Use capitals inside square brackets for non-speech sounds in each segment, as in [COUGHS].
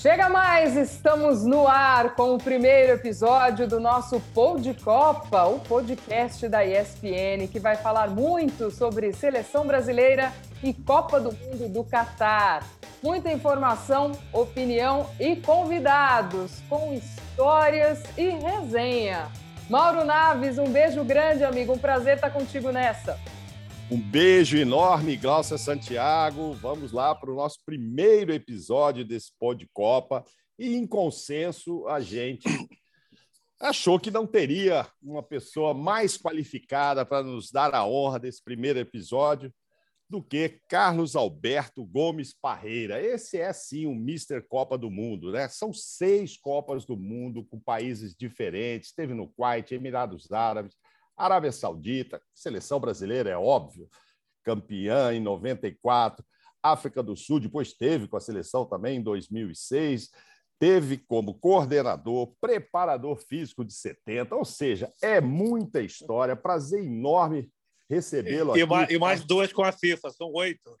Chega mais, estamos no ar com o primeiro episódio do nosso Pod Copa, o podcast da ESPN, que vai falar muito sobre seleção brasileira e Copa do Mundo do Catar. Muita informação, opinião e convidados com histórias e resenha. Mauro Naves, um beijo grande, amigo. Um prazer estar contigo nessa. Um beijo enorme, Glaucia Santiago. Vamos lá para o nosso primeiro episódio desse Pod Copa. E, em consenso, a gente achou que não teria uma pessoa mais qualificada para nos dar a honra desse primeiro episódio do que Carlos Alberto Gomes Parreira. Esse é sim o Mister Copa do Mundo, né? São seis Copas do Mundo com países diferentes. Teve no Kuwait, Emirados Árabes, Arábia Saudita, seleção brasileira, é óbvio, campeã em 94, África do Sul, depois teve com a seleção também em 2006, teve como coordenador, preparador físico de 70, ou seja, é muita história, prazer enorme recebê-lo aqui. E mais, e mais duas com a FIFA, são oito.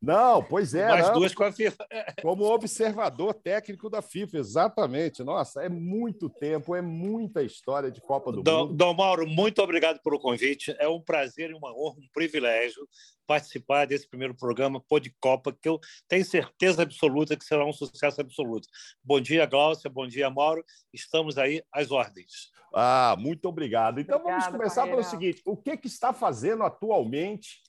Não, pois é. Mais não. duas com a FIFA. Como observador técnico da FIFA, exatamente. Nossa, é muito tempo, é muita história de Copa do Dom, Mundo. Dom Mauro, muito obrigado pelo convite. É um prazer e uma honra, um privilégio participar desse primeiro programa Pod Copa, que eu tenho certeza absoluta que será um sucesso absoluto. Bom dia, Glaucia, bom dia, Mauro. Estamos aí às ordens. Ah, muito obrigado. Então Obrigada, vamos começar pelo seguinte: o que, que está fazendo atualmente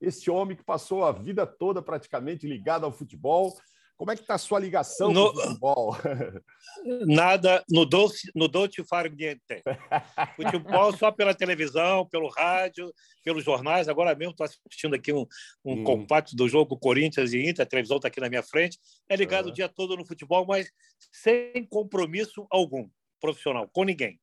esse homem que passou a vida toda praticamente ligado ao futebol? Como é que está a sua ligação No- com o futebol? [LAUGHS] Nada no doce, no dolce far niente. Futebol só pela televisão, pelo rádio, pelos jornais. Agora mesmo estou assistindo aqui um, um Hum. compacto do jogo Corinthians e Inter. A televisão está aqui na minha frente. É ligado Aham. o dia todo no futebol, mas sem compromisso algum profissional com ninguém.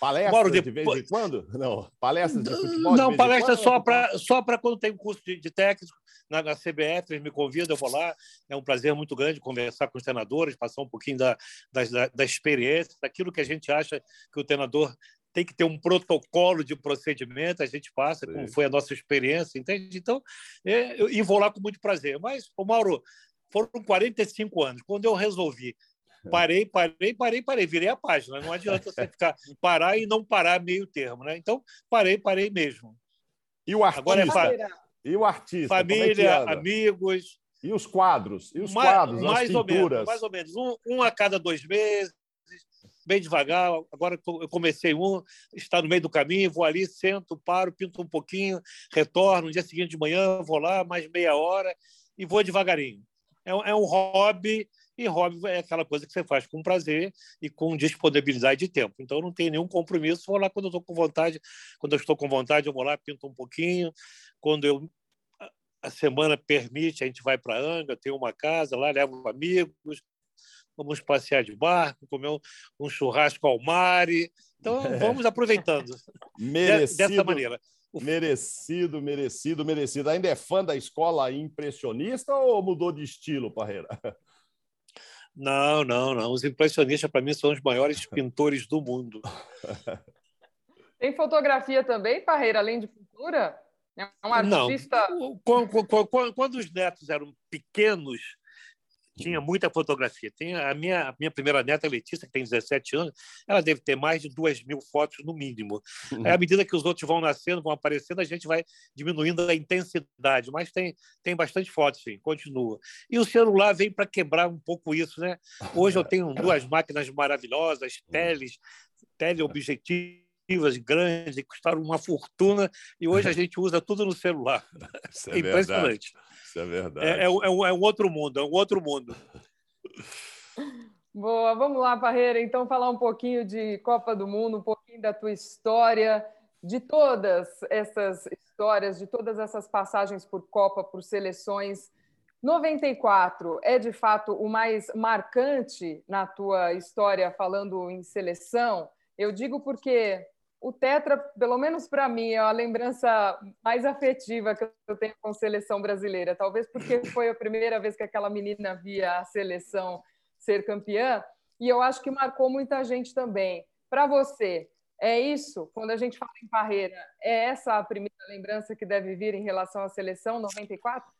Palestras Mauro, de vez em quando? Não, palestras de futebol? Não, palestra só para só para quando tem um curso de, de técnico na, na CBF, eles me convidam, eu vou lá. É um prazer muito grande conversar com os treinadores, passar um pouquinho da, da, da experiência, daquilo que a gente acha que o treinador tem que ter um protocolo de procedimento, a gente passa, como Sim. foi a nossa experiência, entende? Então, é, eu, e vou lá com muito prazer. Mas, Mauro, foram 45 anos. Quando eu resolvi Parei, parei, parei, parei, virei a página. Não adianta você [LAUGHS] ficar parar e não parar meio termo, né? Então, parei, parei mesmo. E o artista? Agora é fa- E o artista? é Família, anda? amigos, E os quadros? E os ma- quadros? mais as ou pinturas? menos, mais ou menos, um, um a cada dois meses, bem devagar. Agora eu comecei um, está no meio do caminho, vou ali, sento, paro, pinto um pouquinho, retorno. No dia seguinte de manhã, vou lá, mais meia hora e vou devagarinho. É, é um hobby, e hobby é aquela coisa que você faz com prazer e com disponibilidade de tempo. Então, não tenho nenhum compromisso, vou lá quando eu estou com vontade. Quando eu estou com vontade, eu vou lá, pinto um pouquinho. Quando eu a- semana permite, a gente vai para Anga, tem uma casa lá, levo amigos, vamos passear de barco, comer um, um churrasco ao mar. e- Então, [LAUGHS] vamos aproveitando Merecido, dessa maneira. merecido, merecido, merecido. Ainda é fã da escola impressionista ou mudou de estilo, Parreira? [LAUGHS] Não, não, não. Os impressionistas, para mim, são os maiores [LAUGHS] pintores do mundo. Tem fotografia também, Parreira, além de pintura? É um artista. Não. Quando, quando- os netos eram pequenos, tinha muita fotografia. Tem a minha, a minha primeira neta, Letícia, que tem 17 anos, ela deve ter mais de duas mil fotos no mínimo. Aí, à medida que os outros vão nascendo, vão aparecendo, a gente vai diminuindo a intensidade, mas tem, tem bastante fotos, sim, continua. E o celular vem para quebrar um pouco isso, né? Hoje eu tenho duas máquinas maravilhosas, teles, teleobjetivas grandes, que custaram uma fortuna, e hoje a [LAUGHS] gente usa tudo no celular. É impressionante. Isso é verdade. É, é um- é um, é um outro mundo, é um outro mundo. [LAUGHS] Boa, vamos lá, Parreira. Então, falar um pouquinho de Copa do Mundo, um pouquinho da tua história, de todas essas histórias, de todas essas passagens por Copa, por seleções. 94 é de fato o mais marcante na tua história falando em seleção. Eu digo porque o Tetra, pelo menos para mim, é a lembrança mais afetiva que eu tenho com a seleção brasileira. Talvez porque [LAUGHS] foi a primeira vez que aquela menina via a seleção ser campeã, e eu acho que marcou muita gente também. Para você, é isso? Quando a gente fala em Parreira, é essa a primeira lembrança que deve vir em relação à seleção 94?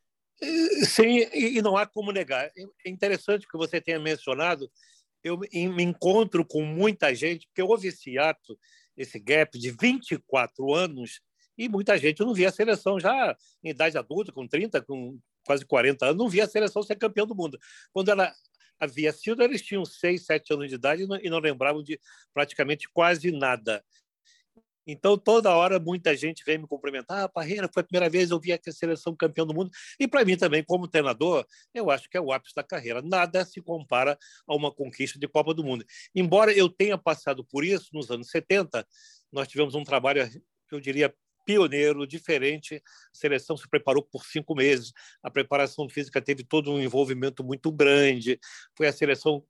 Sim, e não há como negar. É interessante que você tenha mencionado. Eu me encontro com muita gente, porque houve esse ato, esse gap de 24 anos, e muita gente não via a seleção já em idade adulta, com 30, com quase 40 anos, não via a seleção ser campeão do mundo. Quando ela havia sido, eles tinham 6, 7 anos de idade e não lembravam de praticamente quase nada. Então, toda hora, muita gente vem me cumprimentar. Ah, Parreira, foi a primeira vez que eu vi a seleção campeão do mundo. E, para mim, também, como treinador, eu acho que é o ápice da carreira. Nada se compara a uma conquista de Copa do Mundo. Embora eu tenha passado por isso nos anos 70, nós tivemos um trabalho, eu diria, pioneiro, diferente. A seleção se preparou por cinco meses. A preparação física teve todo um envolvimento muito grande. Foi a seleção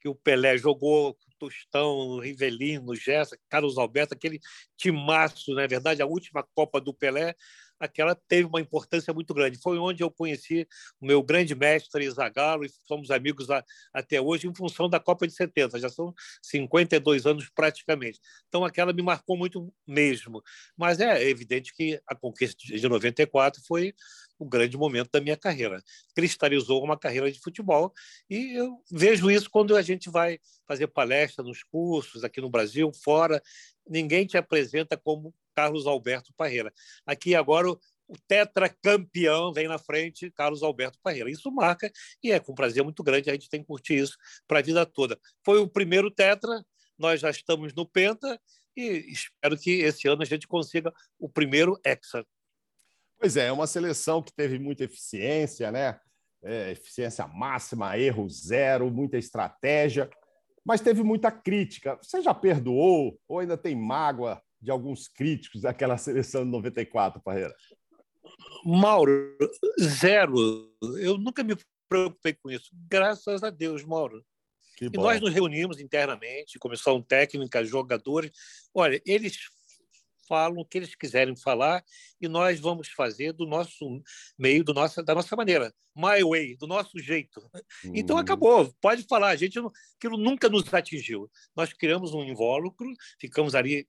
que o Pelé jogou, Tostão, Rivelino, Gerson, Carlos Alberto, aquele timaço, na é verdade, a última Copa do Pelé, aquela teve uma importância muito grande. Foi onde eu conheci o meu grande mestre Zagallo e somos amigos a, até hoje em função da Copa de 70, já são 52 anos praticamente. Então aquela me marcou muito mesmo. Mas é evidente que a conquista de 94 foi o grande momento da minha carreira. Cristalizou uma carreira de futebol e eu vejo isso quando a gente vai fazer palestra nos cursos aqui no Brasil, fora, ninguém te apresenta como Carlos Alberto Parreira. Aqui agora o, o tetracampeão vem na frente, Carlos Alberto Parreira. Isso marca e é com prazer muito grande, a gente tem que curtir isso para a vida toda. Foi o primeiro tetra, nós já estamos no penta e espero que esse ano a gente consiga o primeiro hexa. Pois é, é uma seleção que teve muita eficiência, né? É, eficiência máxima, erro zero, muita estratégia, mas teve muita crítica. Você já perdoou ou ainda tem mágoa de alguns críticos daquela seleção de 94, Parreira? Mauro, zero. Eu nunca me preocupei com isso. Graças a Deus, Mauro. e nós nos reunimos internamente, comissão técnica, jogadores. Olha, eles falam o que eles quiserem falar e nós vamos fazer do nosso meio, do nossa, da nossa maneira, my way, do nosso jeito. Uhum. Então acabou, pode falar, a gente aquilo nunca nos atingiu. Nós criamos um invólucro, ficamos ali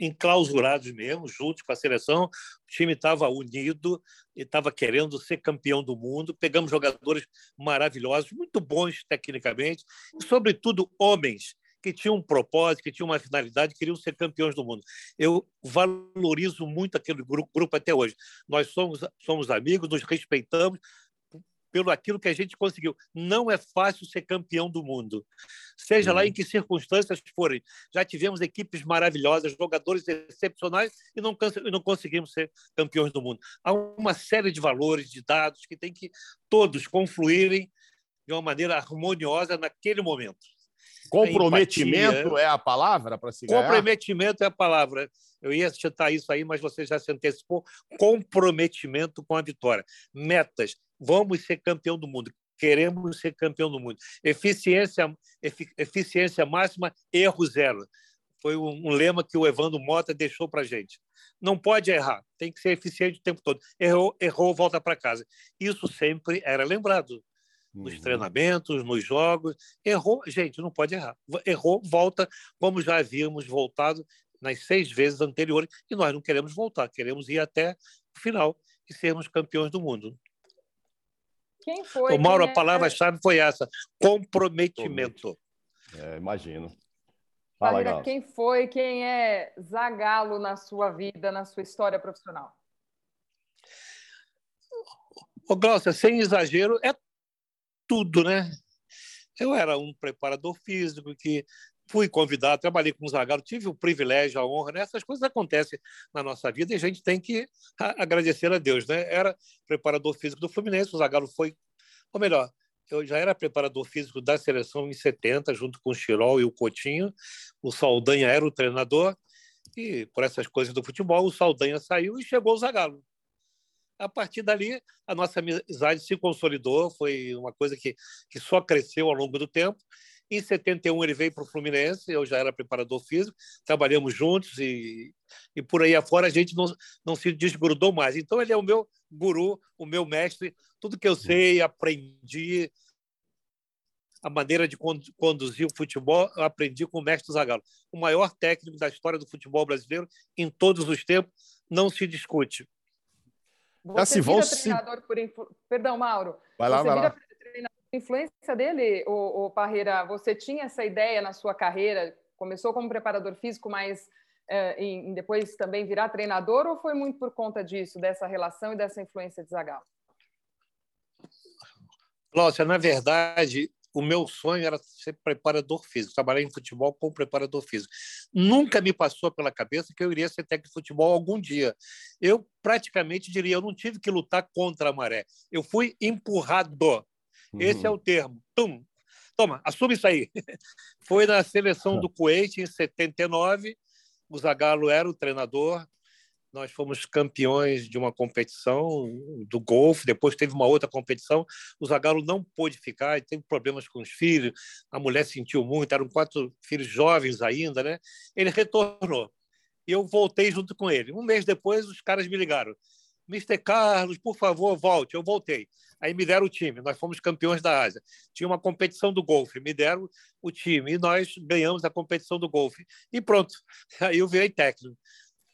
enclausurados mesmo, juntos com a seleção. O time estava unido e estava querendo ser campeão do mundo. Pegamos jogadores maravilhosos, muito bons tecnicamente, e, sobretudo, homens que tinham um propósito, que tinham uma finalidade, queriam ser campeões do mundo. Eu valorizo muito aquele grupo, grupo até hoje. Nós somos, somos amigos, nos respeitamos pelo aquilo que a gente conseguiu. Não é fácil ser campeão do mundo, seja lá em que circunstâncias forem. Já tivemos equipes maravilhosas, jogadores excepcionais e não, e não conseguimos ser campeões do mundo. Há uma série de valores, de dados que tem que todos confluírem de uma maneira harmoniosa naquele momento. Comprometimento a é a palavra para se ganhar? Comprometimento é a palavra. Eu ia citar isso aí, mas você já se antecipou. Comprometimento com a vitória. Metas. Vamos ser campeão do mundo. Queremos ser campeão do mundo. Eficiência, eficiência máxima, erro zero. Foi um, lema que o Evandro Mota deixou para gente. Não pode errar, tem que ser eficiente o tempo todo. Errou, errou volta para casa. Isso sempre era lembrado nos uhum. treinamentos, nos jogos. Errou, gente, não pode errar. Errou, volta, como já havíamos voltado nas seis vezes anteriores, e nós não queremos voltar, queremos ir até o final e sermos campeões do mundo. Quem foi? O Mauro, a é? palavra-chave foi essa: comprometimento. É, imagino. Fala, quem foi, quem é Zagalo na sua vida, na sua história profissional? Ô, Glaucia, sem exagero, é tudo, né? Eu era um preparador físico que fui convidado, trabalhei com o Zagallo, tive o privilégio, a honra, né? essas coisas acontecem na nossa vida e a gente tem que agradecer a Deus, né? Era preparador físico do Fluminense, o Zagallo foi, ou melhor, eu já era preparador físico da seleção em 70, junto com o Chirol e o Coutinho, o Saldanha era o treinador, e por essas coisas do futebol, o Saldanha saiu e chegou o Zagallo a partir dali a nossa amizade se consolidou, foi uma coisa que, que só cresceu ao longo do tempo. Em 71 ele veio para o Fluminense, eu já era preparador físico, trabalhamos juntos e, e por aí afora a gente não, não se desgrudou mais. Então ele é o meu guru, o meu mestre, tudo que eu sei, aprendi, a maneira de conduzir o futebol, eu aprendi com o mestre Zagallo. O maior técnico da história do futebol brasileiro em todos os tempos, não se discute. Você já vira treinador se... por influ... Perdão, Mauro. Vai lá, você vai vira lá. treinador por influência dele, o, o Parreira. Você tinha essa ideia na sua carreira? Começou como preparador físico, mas é, em, em depois também virar treinador ou foi muito por conta disso, dessa relação e dessa influência de Zagallo? Lócia, na verdade, o meu sonho era ser preparador físico, trabalhar em futebol como preparador físico. Nunca me passou pela cabeça que eu iria ser técnico de futebol algum dia. Eu praticamente diria, eu não tive que lutar contra a maré. Eu fui empurrado. Uhum. Esse é o termo. Tum. Toma, assume isso aí. [LAUGHS] Foi na seleção do Kuwait em 79. O Zagallo era o treinador nós fomos campeões de uma competição do golfe, depois teve uma outra competição. O Zagallo não pôde ficar, teve problemas com os filhos, a mulher sentiu muito, eram quatro filhos jovens ainda, né? Ele retornou. E eu voltei junto com ele. Um mês depois, os caras me ligaram. Mr. Carlos, por favor, volte. Eu voltei. Aí me deram o time. Nós fomos campeões da Ásia. Tinha uma competição do golfe. Me deram o time. E nós ganhamos a competição do golfe. E pronto. [LAUGHS] Aí eu virei técnico.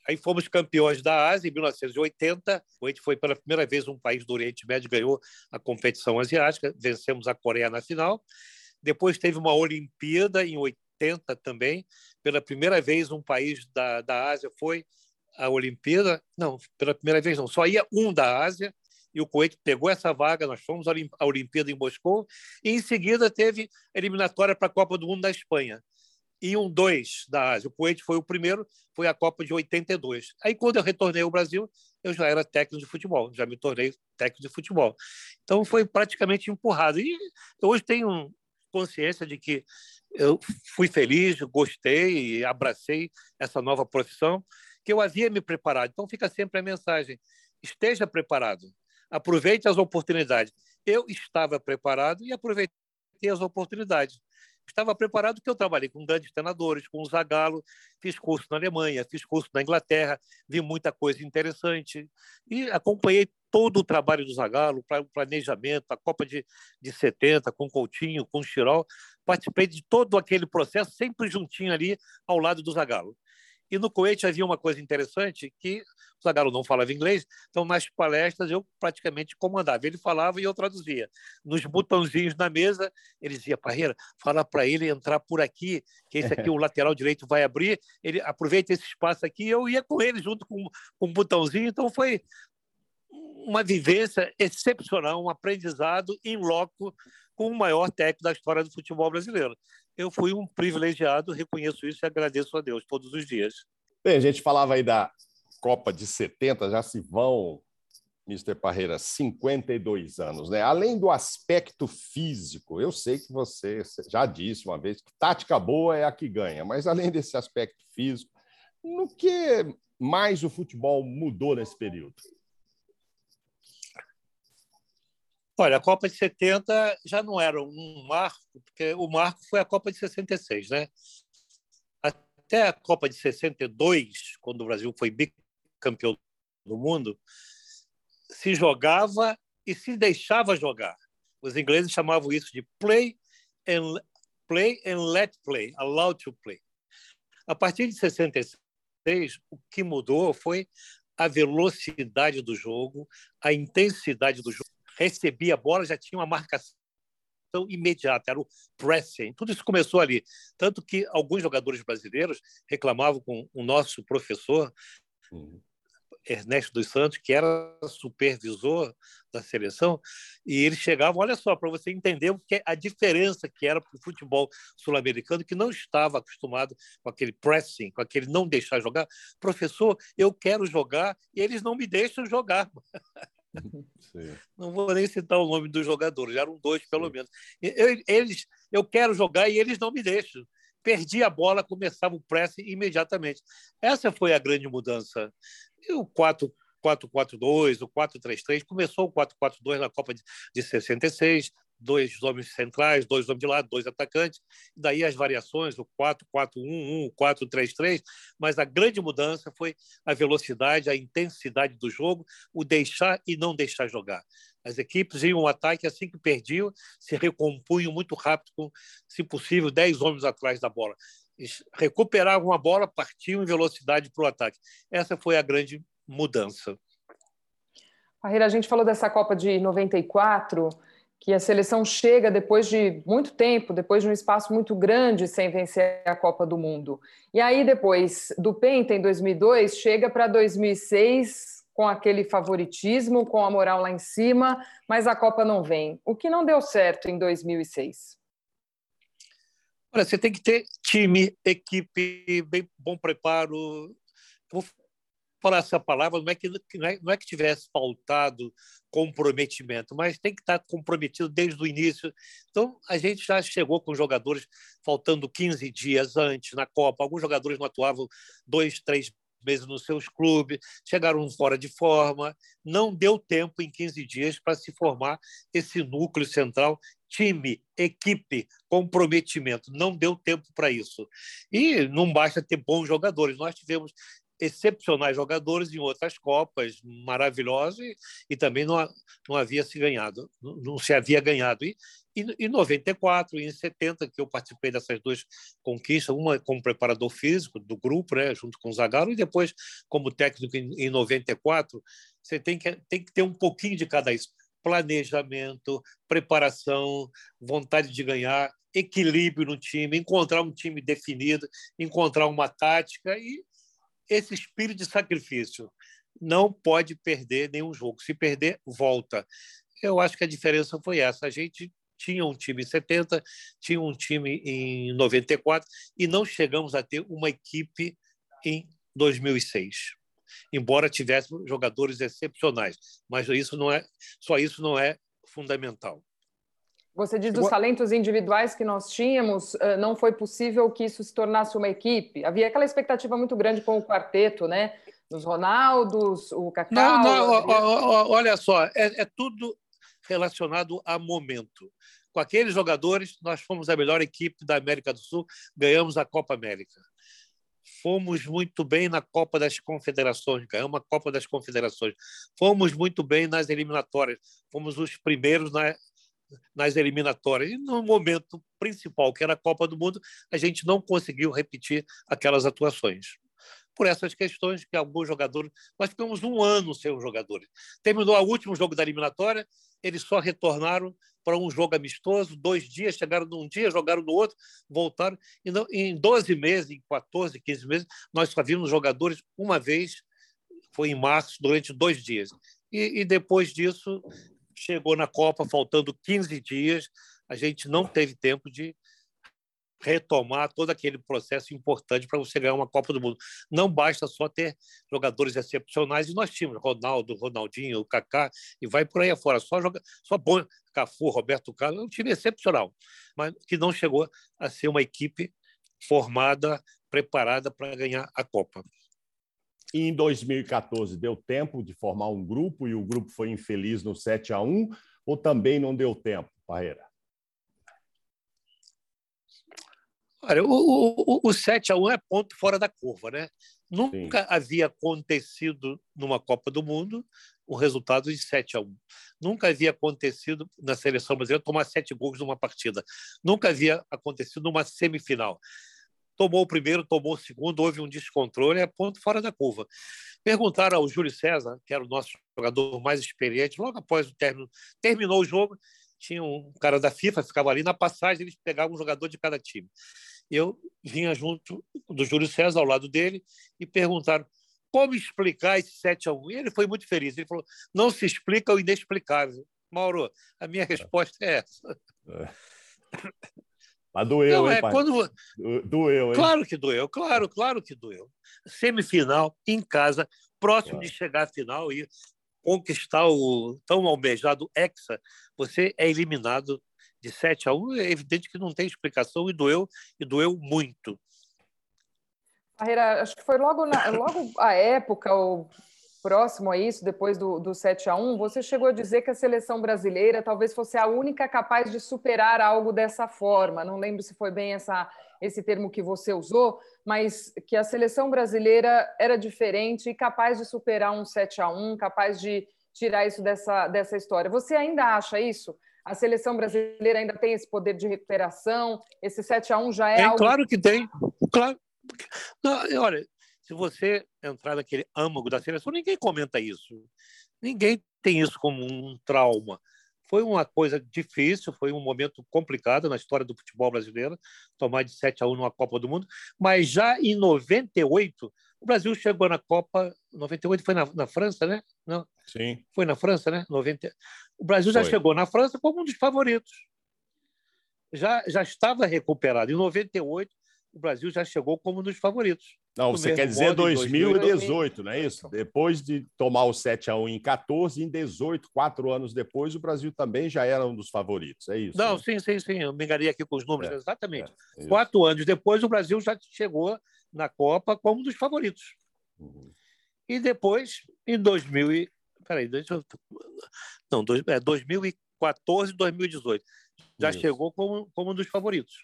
Aí fomos campeões da Ásia em 1980. O Kuwait foi pela primeira vez um país do Oriente Médio ganhou a competição asiática. Vencemos a Coreia na final. Depois teve uma Olimpíada em 80 também. Pela primeira vez um país da, da Ásia foi a Olimpíada. Não, pela primeira vez não. Só ia um da Ásia e o Kuwait pegou essa vaga. Nós fomos à Olimpíada em Moscou e em seguida teve eliminatória para a Copa do Mundo da Espanha e um dois da Ásia. O Kuwait foi o primeiro, foi a Copa de 82. Aí, quando eu retornei ao Brasil, eu já era técnico de futebol, já me tornei técnico de futebol. Então, foi praticamente empurrado. E hoje tenho consciência de que eu fui feliz, gostei e abracei essa nova profissão que eu havia me preparado. Então, fica sempre a mensagem: esteja preparado, aproveite as oportunidades. Eu estava preparado e aproveitei as oportunidades estava preparado porque eu trabalhei com grandes treinadores, com o Zagallo, fiz curso na Alemanha, fiz curso na Inglaterra, vi muita coisa interessante e acompanhei todo o trabalho do Zagallo, o planejamento, a Copa de, de 70, com Coutinho, com Chirol, participei de todo aquele processo, sempre juntinho ali ao lado do Zagallo. E no Kuwait havia uma coisa interessante que o Zagallo não falava inglês, então nas palestras eu praticamente comandava. Ele falava e eu traduzia. Nos botãozinhos na mesa, ele dizia, Parreira, fala para ele entrar por aqui, que esse aqui o lateral direito vai abrir, ele aproveita esse espaço aqui, eu ia com ele junto com, com um botãozinho, então foi uma vivência excepcional, um aprendizado em loco com o maior técnico da história do futebol brasileiro eu fui um privilegiado, reconheço isso e agradeço a Deus todos os dias. Bem, a gente falava aí da Copa de 70, já se vão, Mr. Parreira, 52 anos, né? Além do aspecto físico, eu sei que você já disse uma vez que tática boa é a que ganha, mas além desse aspecto físico, no que mais o futebol mudou nesse período? Olha, a Copa de 70 já não era um marco, porque o marco foi a Copa de 66, né? Até a Copa de 62, quando o Brasil foi bicampeão do mundo, se jogava e se deixava jogar. Os ingleses chamavam isso de play and, play and let play, allowed to play. A partir de 66, o que mudou foi a velocidade do jogo, a intensidade do jogo recebia a bola, já tinha uma marcação imediata, era o pressing. Tudo isso começou ali. Tanto que alguns jogadores brasileiros reclamavam com o nosso professor, uhum. Ernesto dos Santos, que era supervisor da seleção, e eles chegavam, olha só, para você entender o que é a diferença que era para o futebol sul-americano, que não estava acostumado com aquele pressing, com aquele não deixar jogar. Professor, eu quero jogar e eles não me deixam jogar. [LAUGHS] Sim. Não vou nem citar o nome dos jogadores, já eram dois pelo Sim. menos. Eu, eles, eu quero jogar e eles não me deixam. Perdi a bola, começava o press imediatamente. Essa foi a grande mudança. E o 4 4-4-2, o 4-3-3, começou o 4-4-2 na Copa de, de 66, dois homens centrais, dois homens de lado, dois atacantes, daí as variações, o 4-4-1-1, o 4-3-3, mas a grande mudança foi a velocidade, a intensidade do jogo, o deixar e não deixar jogar. As equipes iam ao ataque assim que perdiam, se recompunham muito rápido, com, se possível, 10 homens atrás da bola. Eles recuperavam a bola, partiam em velocidade para o ataque. Essa foi a grande mudança. Parreira, a gente falou dessa Copa de 94, que a seleção chega depois de muito tempo, depois de um espaço muito grande sem vencer a Copa do Mundo. E aí, depois do Penta, em 2002, chega para 2006 com aquele favoritismo, com a moral lá em cima, mas a Copa não vem. O que não deu certo em 2006? Olha, você tem que ter time, equipe, bem bom preparo. Vou falar essa palavra, não é que não é, não é que tivesse faltado comprometimento, mas tem que estar comprometido desde o início. Então, a gente já chegou com jogadores faltando 15 dias antes na Copa. Alguns jogadores não atuavam dois, três meses nos seus clubes, chegaram fora de forma. Não deu tempo em 15 dias para se formar esse núcleo central time, equipe, comprometimento. Não deu tempo para isso. E não basta ter bons jogadores. Nós tivemos excepcionais jogadores em outras Copas, maravilhosos, e, e também não, não havia se ganhado, não, não se havia ganhado. E, em 94 e em 70, que eu participei dessas duas conquistas, uma como preparador físico do grupo, né, junto com o Zagallo, e depois como técnico em, em 94, você tem que, tem que ter um pouquinho de cada isso. Planejamento, preparação, vontade de ganhar, equilíbrio no time, encontrar um time definido, encontrar uma tática e esse espírito de sacrifício. Não pode perder nenhum jogo. Se perder, volta. Eu acho que a diferença foi essa. A gente tinha um time em 70, tinha um time em 94 e não chegamos a ter uma equipe em 2006. Embora tivéssemos jogadores excepcionais, mas isso não é só isso não é fundamental. Você diz dos talentos individuais que nós tínhamos, não foi possível que isso se tornasse uma equipe? Havia aquela expectativa muito grande com o quarteto, né? Dos Ronaldos, o Cacau... Não, não, olha só, é, é tudo relacionado a momento. Com aqueles jogadores, nós fomos a melhor equipe da América do Sul, ganhamos a Copa América. Fomos muito bem na Copa das Confederações, ganhamos a Copa das Confederações. Fomos muito bem nas eliminatórias, fomos os primeiros na, nas eliminatórias. E no momento principal, que era a Copa do Mundo, a gente não conseguiu repetir aquelas atuações. Por essas questões que alguns jogadores. Nós ficamos um ano sem os jogadores. Terminou o último jogo da eliminatória, eles só retornaram para um jogo amistoso, dois dias, chegaram num dia, jogaram no outro, voltaram. E não, em 12 meses, em 14, 15 meses, nós só vimos jogadores uma vez, foi em março, durante dois dias. E, e depois disso, chegou na Copa faltando 15 dias, a gente não teve tempo de retomar todo aquele processo importante para você ganhar uma Copa do Mundo. Não basta só ter jogadores excepcionais, e nós tínhamos Ronaldo, Ronaldinho, Kaká, e vai por aí afora. Só, joga, só bom, Cafu, Roberto Carlos, é um time excepcional, mas que não chegou a ser uma equipe formada, preparada para ganhar a Copa. E em 2014 deu tempo de formar um grupo e o grupo foi infeliz no 7 a 1 ou também não deu tempo, Parreira? Olha, o, o, o 7 a 1 é ponto fora da curva, né? Nunca Sim. havia acontecido numa Copa do Mundo o resultado de 7 a 1. Nunca havia acontecido na seleção brasileira tomar sete gols numa partida. Nunca havia acontecido numa semifinal tomou o primeiro, tomou o segundo, houve um descontrole, é ponto fora da curva. Perguntaram ao Júlio César, que era o nosso jogador mais experiente, logo após o término, terminou o jogo, tinha um cara da FIFA, ficava ali na passagem, eles pegavam um jogador de cada time. Eu vinha junto do Júlio César, ao lado dele, e perguntaram como explicar esse 7 a 1 E ele foi muito feliz. Ele falou: não se explica o inexplicável. Mauro, a minha resposta é essa. É. [LAUGHS] Mas doeu, Não, hein, é, pai? Quando... Doeu, hein? Claro que doeu, claro, claro que doeu. Semifinal, em casa, próximo claro. de chegar à final e conquistar o tão almejado Hexa, você é eliminado de 7 a 1. É evidente que não tem explicação e doeu, e doeu muito. Carreira, acho que foi logo, na, logo a época, ou próximo a isso, depois do, do 7 a 1 você chegou a dizer que a seleção brasileira talvez fosse a única capaz de superar algo dessa forma. Não lembro se foi bem essa, esse termo que você usou, mas que a seleção brasileira era diferente e capaz de superar um 7 a 1 capaz de tirar isso dessa, dessa história. Você ainda acha isso? A seleção brasileira ainda tem esse poder de recuperação? Esse 7 a 1 já é, é algo... Claro que tem. Claro. Não, olha, Se você entrar naquele âmago da seleção, ninguém comenta isso. Ninguém tem isso como um trauma. Foi uma coisa difícil, foi um momento complicado na história do futebol brasileiro, tomar de 7 a 1 numa Copa do Mundo, mas já em 98, o Brasil chegou na Copa, 98 foi na, na França, né? Não. Sim. Foi na França, né? 90. O Brasil já foi. chegou na França como um dos favoritos. Já, já estava recuperado. Em 98, o Brasil já chegou como um dos favoritos. Não, você quer dizer 2018, não é isso? Depois de tomar o 7 a 1 em 14, em 18, quatro anos depois, o Brasil também já era um dos favoritos, é isso? Não, né? sim, sim, sim. Eu me enganei aqui com os números, é, exatamente. É, quatro anos depois, o Brasil já chegou na Copa como um dos favoritos. Uhum. E depois, em 2000 e... Peraí, deixa eu... Não, dois, é, 2014 e 2018. Já isso. chegou como, como um dos favoritos.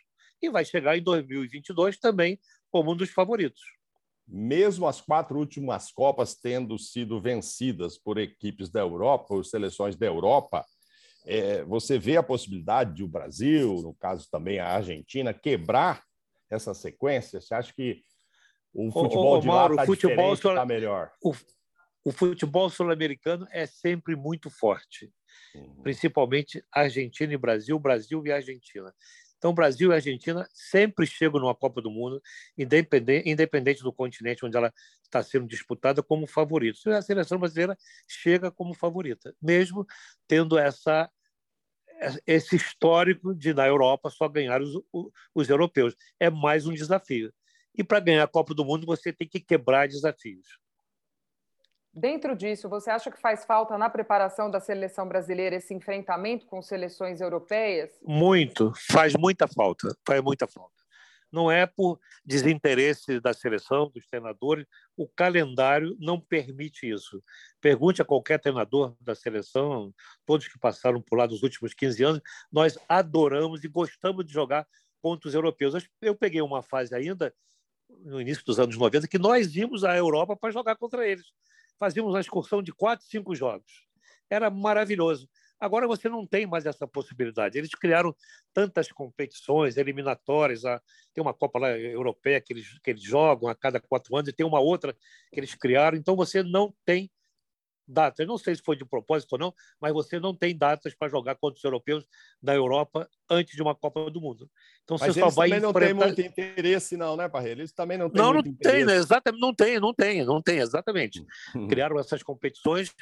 E vai chegar em 2022 também como um dos favoritos mesmo as quatro últimas Copas tendo sido vencidas por equipes da Europa, por seleções da Europa, é, você vê a possibilidade de o Brasil, no caso também a Argentina, quebrar essa sequência? Você acha que o futebol ô, ô, de Mauro, lá está está melhor? O, o futebol sul-americano é sempre muito forte, uhum. principalmente Argentina e Brasil, Brasil e Argentina. Então, Brasil e Argentina sempre chegam numa Copa do Mundo, independente, independente do continente onde ela está sendo disputada, como favoritos. A seleção brasileira chega como favorita, mesmo tendo essa esse histórico de na Europa só ganhar os, os europeus. É mais um desafio. E para ganhar a Copa do Mundo, você tem que quebrar desafios. Dentro disso, você acha que faz falta na preparação da seleção brasileira esse enfrentamento com seleções europeias? Muito, faz muita falta, faz muita falta. Não é por desinteresse da seleção, dos treinadores, o calendário não permite isso. Pergunte a qualquer treinador da seleção, todos que passaram por lá nos últimos 15 anos, nós adoramos e gostamos de jogar contra os europeus. Eu peguei uma fase ainda, no início dos anos 90, que nós íamos à Europa para jogar contra eles fazíamos uma excursão de quatro, cinco jogos. Era maravilhoso. Agora você não tem mais essa possibilidade. Eles criaram tantas competições eliminatórias. Tem uma Copa lá europeia que eles, que eles jogam a cada quatro anos, e tem uma outra que eles criaram. Então você não tem datas. Não sei se foi de propósito ou não, mas você não tem datas para jogar contra os europeus da Europa antes de uma Copa do Mundo. Então mas você só vai também enfrentar... não tem muito interesse, não, né, Parreira? Eles também não têm Não, não tem, né? exatamente, não tem, não tem, não tem, exatamente. Criaram essas competições,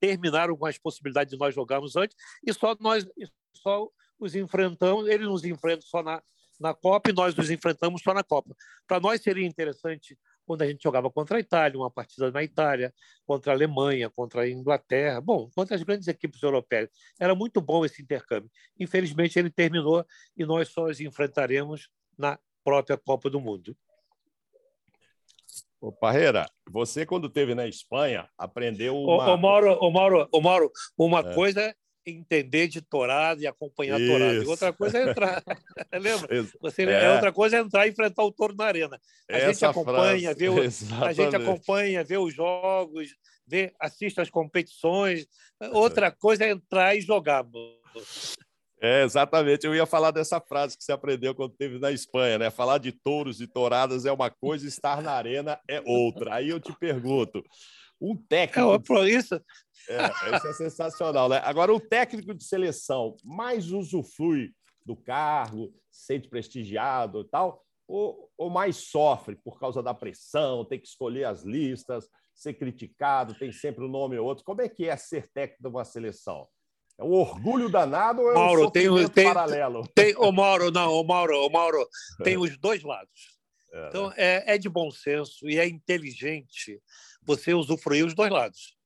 terminaram com as possibilidades de nós jogarmos antes e só nós só os enfrentamos, eles nos enfrentam só na, na Copa e nós nos enfrentamos só na Copa. Para nós seria interessante quando a gente jogava contra a Itália, uma partida na Itália, contra a Alemanha, contra a Inglaterra, bom, contra as grandes equipes europeias. Era muito bom esse intercâmbio. Infelizmente, ele terminou e nós só os enfrentaremos na própria Copa do Mundo. Ô, Parreira, você, quando esteve na Espanha, aprendeu uma... Ô, Mauro, ô, Mauro, ô, Mauro uma é. coisa entender de torado e acompanhar Isso. torado. E outra coisa é entrar. [LAUGHS] Lembra? Você, é. é. Outra coisa é entrar e enfrentar o touro na arena. A Essa gente acompanha, vê o, a gente acompanha, vê os jogos, vê, assiste as competições. Outra coisa é entrar e jogar. É, exatamente. Eu ia falar dessa frase que você aprendeu quando esteve na Espanha, né? Falar de touros e touradas é uma coisa, estar na arena é outra. Aí eu te pergunto, um técnico. É, por isso, é, isso é sensacional, né? Agora, o técnico de seleção mais usufrui do cargo, sente prestigiado e tal, ou, ou mais sofre por causa da pressão, tem que escolher as listas, ser criticado, tem sempre um nome ou outro. Como é que é ser técnico de uma seleção? É um orgulho danado ou é Mauro, um sofrimento tem, tem, paralelo? Tem, o Mauro, não, o Mauro, o Mauro, [LAUGHS] tem os dois lados. É, então, né? é, é de bom senso e é inteligente você usufruir os dois lados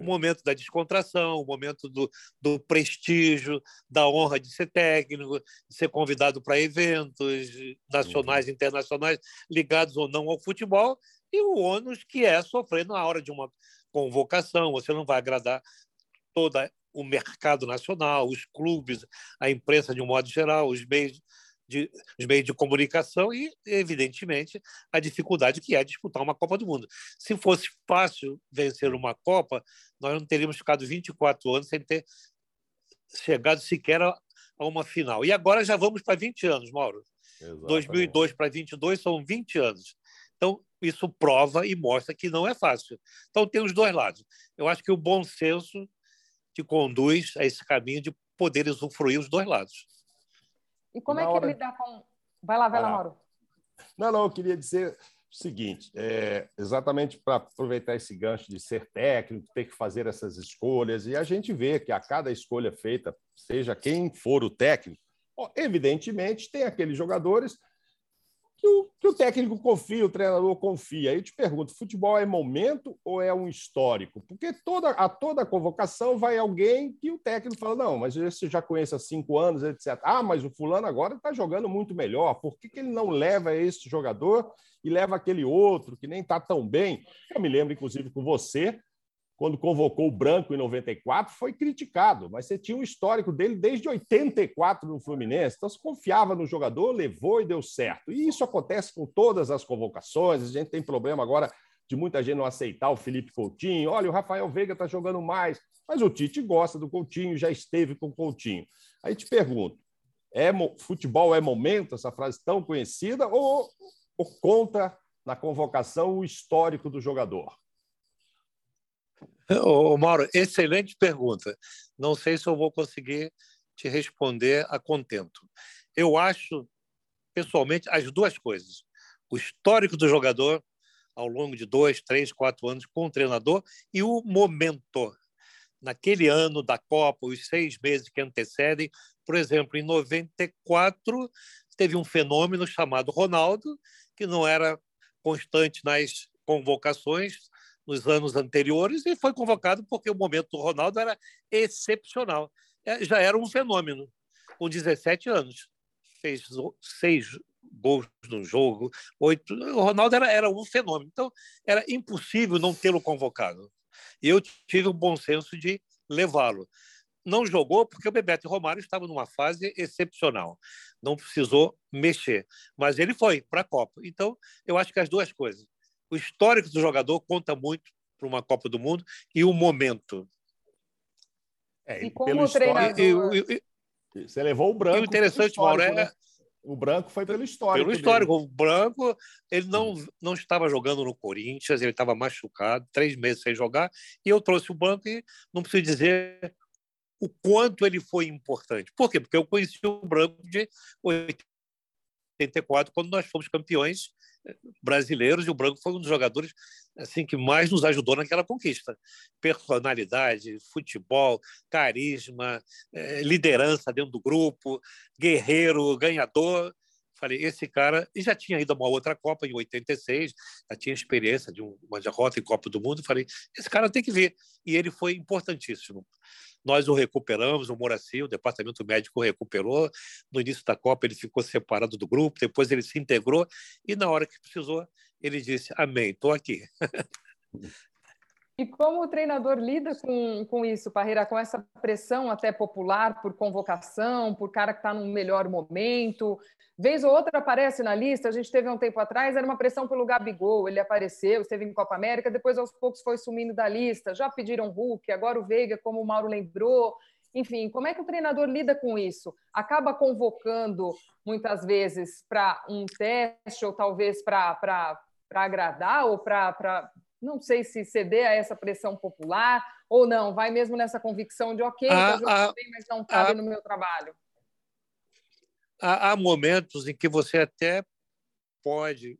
o momento da descontração, o momento do, do prestígio, da honra de ser técnico, de ser convidado para eventos nacionais e uhum. internacionais, ligados ou não ao futebol, e o ônus que é sofrer na hora de uma convocação. Você não vai agradar todo o mercado nacional, os clubes, a imprensa de um modo geral, os meios de, os meios de comunicação e, evidentemente, a dificuldade que é disputar uma Copa do Mundo. Se fosse fácil vencer uma Copa, nós não teríamos ficado 24 anos sem ter chegado sequer a, a uma final. E agora já vamos para 20 anos, Mauro. Exatamente. 2002 para 22 são 20 anos. Então, isso prova e mostra que não é fácil. Então, tem os dois lados. Eu acho que o bom senso te conduz a esse caminho de poder usufruir os dois lados. E como é que hora... ele dá com. Vai lá, vai, vai lá, Mauro. Não, não, eu queria dizer o seguinte: é, exatamente para aproveitar esse gancho de ser técnico, ter que fazer essas escolhas, e a gente vê que a cada escolha feita, seja quem for o técnico, evidentemente tem aqueles jogadores que o, que o técnico confia, o treinador confia. Aí eu te pergunto: futebol é momento ou é um histórico? Porque toda, a toda convocação vai alguém que o técnico fala: não, mas esse já conhece há cinco anos, etc. Ah, mas o fulano agora está jogando muito melhor. Por que, que ele não leva esse jogador e leva aquele outro que nem está tão bem? Eu me lembro, inclusive, com você, quando convocou o Branco em 94, foi criticado, mas você tinha um histórico dele desde 84 no Fluminense, então se confiava no jogador, levou e deu certo. E isso acontece com todas as convocações. A gente tem problema agora de muita gente não aceitar o Felipe Coutinho. Olha, o Rafael Veiga está jogando mais, mas o Tite gosta do Coutinho, já esteve com o Coutinho. Aí te pergunto: é futebol é momento, essa frase tão conhecida, ou, ou conta na convocação o histórico do jogador? Ô, Mauro, excelente pergunta. Não sei se eu vou conseguir te responder a contento. Eu acho, pessoalmente, as duas coisas. O histórico do jogador ao longo de dois, três, quatro anos com o treinador e o momento. Naquele ano da Copa, os seis meses que antecedem, por exemplo, em 94, teve um fenômeno chamado Ronaldo, que não era constante nas convocações, nos anos anteriores e foi convocado porque o momento do Ronaldo era excepcional. É, já era um fenômeno, com 17 anos. Fez seis gols no jogo, oito. O Ronaldo era, era um fenômeno. Então, era impossível não tê-lo convocado. E eu tive o bom senso de levá-lo. Não jogou porque o Bebeto Romário estava numa fase excepcional. Não precisou mexer. Mas ele foi para a Copa. Então, eu acho que as duas coisas o histórico do jogador conta muito para uma Copa do Mundo e o momento. É, e como treinador... E, e, e, você levou o branco. E o interessante, Mauro, é... Né? O branco foi pelo histórico. Pelo histórico. Dele. O branco, ele não, não estava jogando no Corinthians, ele estava machucado, três meses sem jogar, e eu trouxe o branco e não preciso dizer o quanto ele foi importante. Por quê? Porque eu conheci o branco de 84, quando nós fomos campeões brasileiros e o Branco foi um dos jogadores assim que mais nos ajudou naquela conquista. Personalidade, futebol, carisma, eh, liderança dentro do grupo, guerreiro, ganhador. Falei, esse cara. E já tinha ido a uma outra Copa em 86, já tinha experiência de uma derrota em Copa do Mundo. Falei, esse cara tem que ver. E ele foi importantíssimo. Nós o recuperamos, o Moraci, o departamento médico recuperou. No início da Copa, ele ficou separado do grupo, depois ele se integrou e, na hora que precisou, ele disse: Amém, estou aqui. [LAUGHS] E como o treinador lida com, com isso, Parreira, com essa pressão até popular por convocação, por cara que está num melhor momento? Vez ou outra aparece na lista, a gente teve um tempo atrás, era uma pressão pelo Gabigol, ele apareceu, esteve em Copa América, depois aos poucos foi sumindo da lista, já pediram Hulk, agora o Veiga, como o Mauro lembrou. Enfim, como é que o treinador lida com isso? Acaba convocando muitas vezes para um teste ou talvez para agradar ou para não sei se ceder a essa pressão popular ou não, vai mesmo nessa convicção de, ok, ah, ah, bem, mas não cabe ah, no meu trabalho. Há, há momentos em que você até pode,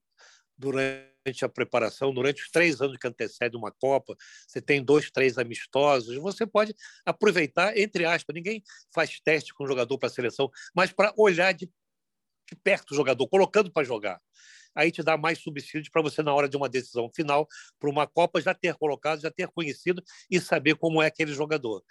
durante a preparação, durante os três anos que antecedem uma Copa, você tem dois, três amistosos, você pode aproveitar, entre aspas, ninguém faz teste com o jogador para a seleção, mas para olhar de, de perto o jogador, colocando para jogar aí te dá mais subsídios para você, na hora de uma decisão final, para uma Copa, já ter colocado, já ter conhecido e saber como é aquele jogador.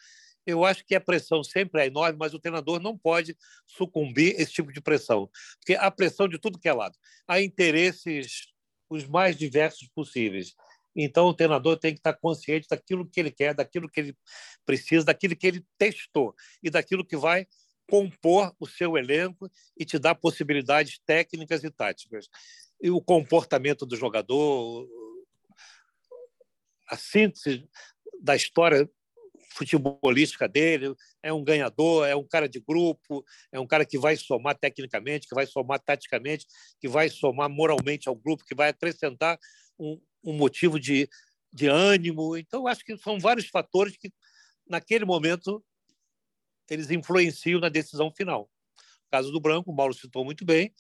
Eu acho que a pressão sempre é enorme, mas o treinador não pode sucumbir a esse tipo de pressão, porque há pressão de tudo que é lado. Há interesses os mais diversos possíveis. Então, o treinador tem que estar consciente daquilo que ele quer, daquilo que ele precisa, daquilo que ele testou e daquilo que vai compor o seu elenco e te dar possibilidades técnicas e táticas e o comportamento do jogador, a síntese da história futebolística dele, é um ganhador, é um cara de grupo, é um cara que vai somar tecnicamente, que vai somar taticamente, que vai somar moralmente ao grupo, que vai acrescentar um, um motivo de, de ânimo. Então, acho que são vários fatores que, naquele momento, eles influenciam na decisão final. O caso do Branco, o Mauro citou muito bem,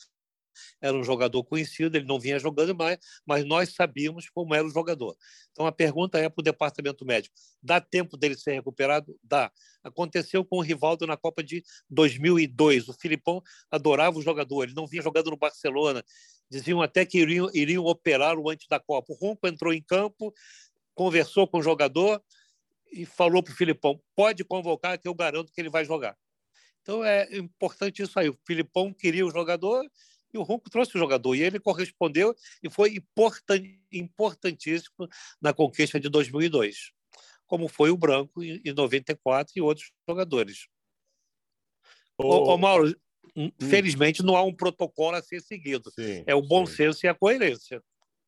era um jogador conhecido, ele não vinha jogando mais, mas nós sabíamos como era o jogador. Então a pergunta é para o departamento médico: dá tempo dele ser recuperado? Dá. Aconteceu com o Rivaldo na Copa de 2002. O Filipão adorava o jogador, ele não vinha jogando no Barcelona. Diziam até que iriam, iriam operar o antes da Copa. O Ronco entrou em campo, conversou com o jogador e falou para o Filipão: pode convocar que eu garanto que ele vai jogar. Então é importante isso aí. O Filipão queria o jogador e o Ronco trouxe o jogador, e ele correspondeu e foi importantíssimo na conquista de 2002, como foi o Branco em 94 e outros jogadores. Ô, ô Mauro, hum. felizmente não há um protocolo a ser seguido. Sim, é o bom sim. senso e a coerência.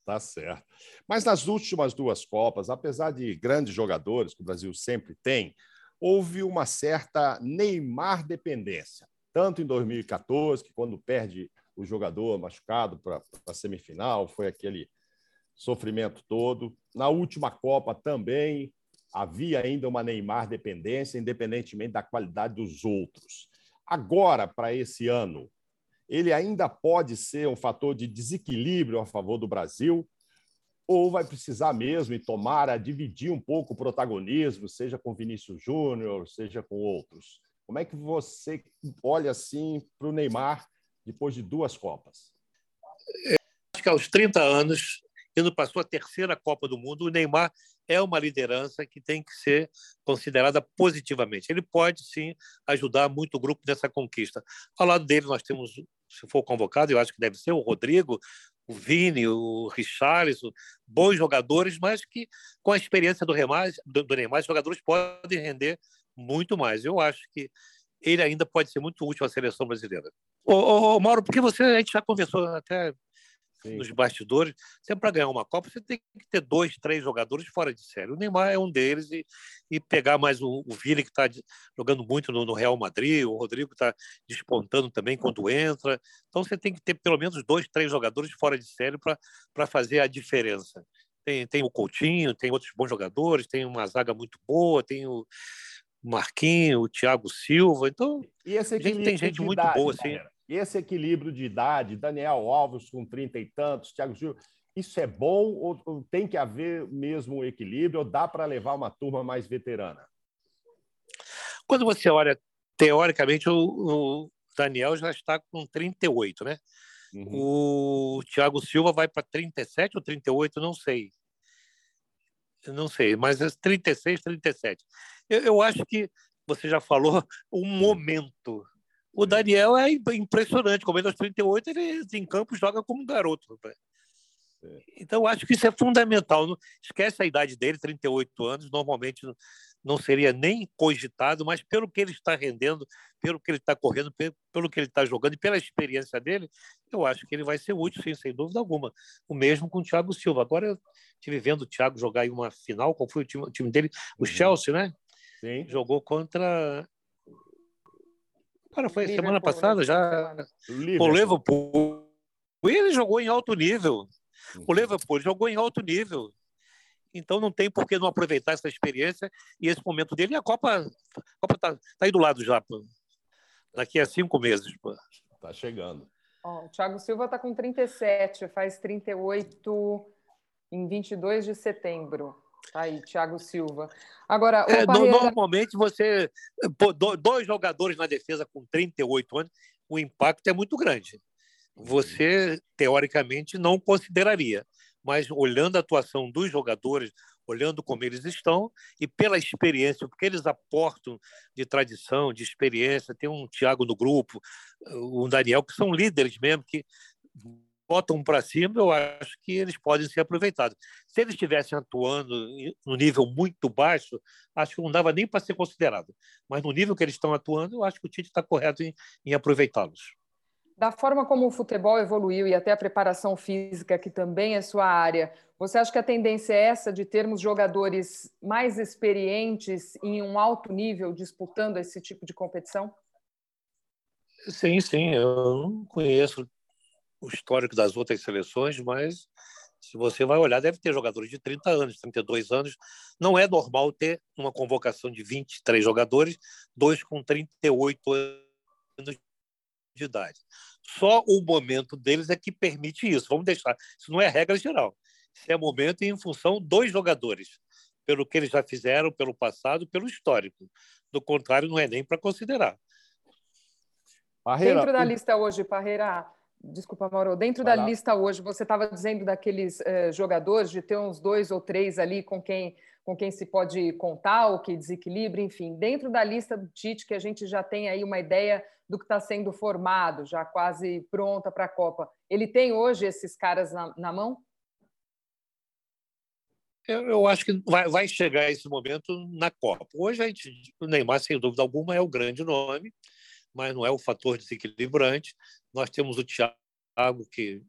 Tá certo. Mas nas últimas duas Copas, apesar de grandes jogadores que o Brasil sempre tem, houve uma certa Neymar dependência. Tanto em 2014, que quando perde o jogador machucado para a semifinal, foi aquele sofrimento todo. Na última Copa também havia ainda uma Neymar dependência, independentemente da qualidade dos outros. Agora, para esse ano, ele ainda pode ser um fator de desequilíbrio a favor do Brasil, ou vai precisar mesmo e tomar a dividir um pouco o protagonismo, seja com Vinícius Júnior, seja com outros? Como é que você olha assim para o Neymar depois de duas Copas? Acho que aos 30 anos, indo para a sua terceira Copa do Mundo, o Neymar é uma liderança que tem que ser considerada positivamente. Ele pode, sim, ajudar muito o grupo nessa conquista. Ao lado dele, nós temos, se for convocado, eu acho que deve ser o Rodrigo, o Vini, o Richarlison, bons jogadores, mas que, com a experiência do, do Neymar, os jogadores podem render muito mais. Eu acho que ele ainda pode ser muito útil à seleção brasileira. Ô, ô, ô Mauro, porque você, a gente já conversou até Sim. nos bastidores, sempre para ganhar uma Copa, você tem que ter dois, três jogadores fora de série. O Neymar é um deles e, e pegar mais o, o Vini, que está jogando muito no, no, Real Madrid, o Rodrigo está despontando também quando entra. Então você tem que ter pelo menos dois, três jogadores fora de série para fazer a diferença. Tem, tem o Coutinho, tem outros bons jogadores, tem uma zaga muito boa, tem o Marquinho, o Thiago Silva. Então, e esse gente, tem gente muito idade, boa. Assim. Esse equilíbrio de idade, Daniel Alves com 30 e tantos, Thiago Silva, isso é bom ou tem que haver mesmo um equilíbrio ou dá para levar uma turma mais veterana? Quando você olha, teoricamente, o, o Daniel já está com 38, né? Uhum. O Thiago Silva vai para 37 ou 38, não sei. Não sei, mas é 36, 37. Eu, eu acho que você já falou um momento. O Daniel é impressionante, como ele aos 38, ele em campo joga como um garoto. Então, acho que isso é fundamental. esquece a idade dele, 38 anos, normalmente não seria nem cogitado, mas pelo que ele está rendendo, pelo que ele está correndo, pelo que ele está jogando e pela experiência dele, eu acho que ele vai ser útil, sim, sem dúvida alguma. O mesmo com o Thiago Silva. Agora eu estive vendo o Thiago jogar em uma final, qual foi o time, o time dele? O uhum. Chelsea, né? Sim. Jogou contra. Cara, foi Liverpool, semana passada né? já. O Liverpool. O ele jogou em alto nível. O uhum. Liverpool jogou em alto nível. Então não tem por que não aproveitar essa experiência e esse momento dele. E a Copa está tá aí do lado já. Pô. Daqui a cinco meses. Pô. Tá chegando. o Thiago Silva está com 37, faz 38 em 22 de setembro. Tá aí, Thiago Silva. Agora, é, Parreira... normalmente você pô, dois jogadores na defesa com 38 anos, o impacto é muito grande. Você teoricamente não consideraria, mas olhando a atuação dos jogadores, olhando como eles estão e pela experiência, porque eles aportam de tradição, de experiência. Tem um Thiago no grupo, um Daniel que são líderes mesmo que botam para cima, eu acho que eles podem ser aproveitados. Se eles estivessem atuando no nível muito baixo, acho que não dava nem para ser considerado. Mas no nível que eles estão atuando, eu acho que o Tite está correto em, em aproveitá-los. Da forma como o futebol evoluiu e até a preparação física, que também é sua área, você acha que a tendência é essa de termos jogadores mais experientes em um alto nível disputando esse tipo de competição? Sim, sim. Eu não conheço o histórico das outras seleções, mas se você vai olhar, deve ter jogadores de 30 anos, 32 anos. Não é normal ter uma convocação de 23 jogadores, dois com 38 anos de idade. Só o momento deles é que permite isso. Vamos deixar. Isso não é regra geral. Isso é momento em função dos jogadores, pelo que eles já fizeram, pelo passado, pelo histórico. Do contrário, não é nem para considerar. Parreira, Dentro da lista hoje, Parreira, Desculpa, Mauro. Dentro Vai da lá. lista hoje, você estava dizendo daqueles eh, jogadores, de ter uns dois ou três ali com quem, com quem se pode contar, o que desequilibra, enfim. Dentro da lista do Tite, que a gente já tem aí uma ideia do que está sendo formado, já quase pronta para a Copa. Ele tem hoje esses caras na, na mão? Eu, eu, acho que vai, vai chegar esse momento na Copa. Hoje, a gente, o Neymar, sem dúvida alguma, é o grande nome mas não é o fator desequilibrante. Nós temos o Thiago, que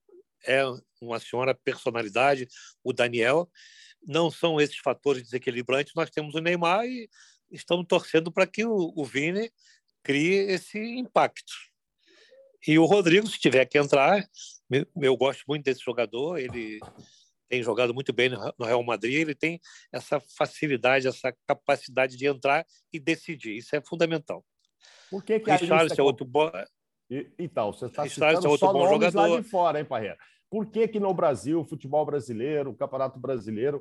é uma senhora personalidade, o Daniel. Não são esses fatores desequilibrantes. Nós temos o Neymar e estamos torcendo para que o, o Vini crie esse impacto. E o Rodrigo, se tiver que entrar, eu gosto muito desse jogador, ele tem jogado muito bem no Real Madrid, ele tem essa facilidade, essa capacidade de entrar e decidir. Isso é fundamental. Por que, que a lista... é outro bom. E, então, você está citando é só bom nomes jogador. lá de fora, hein, Parreira? Por que, que no Brasil, o futebol brasileiro, o campeonato brasileiro,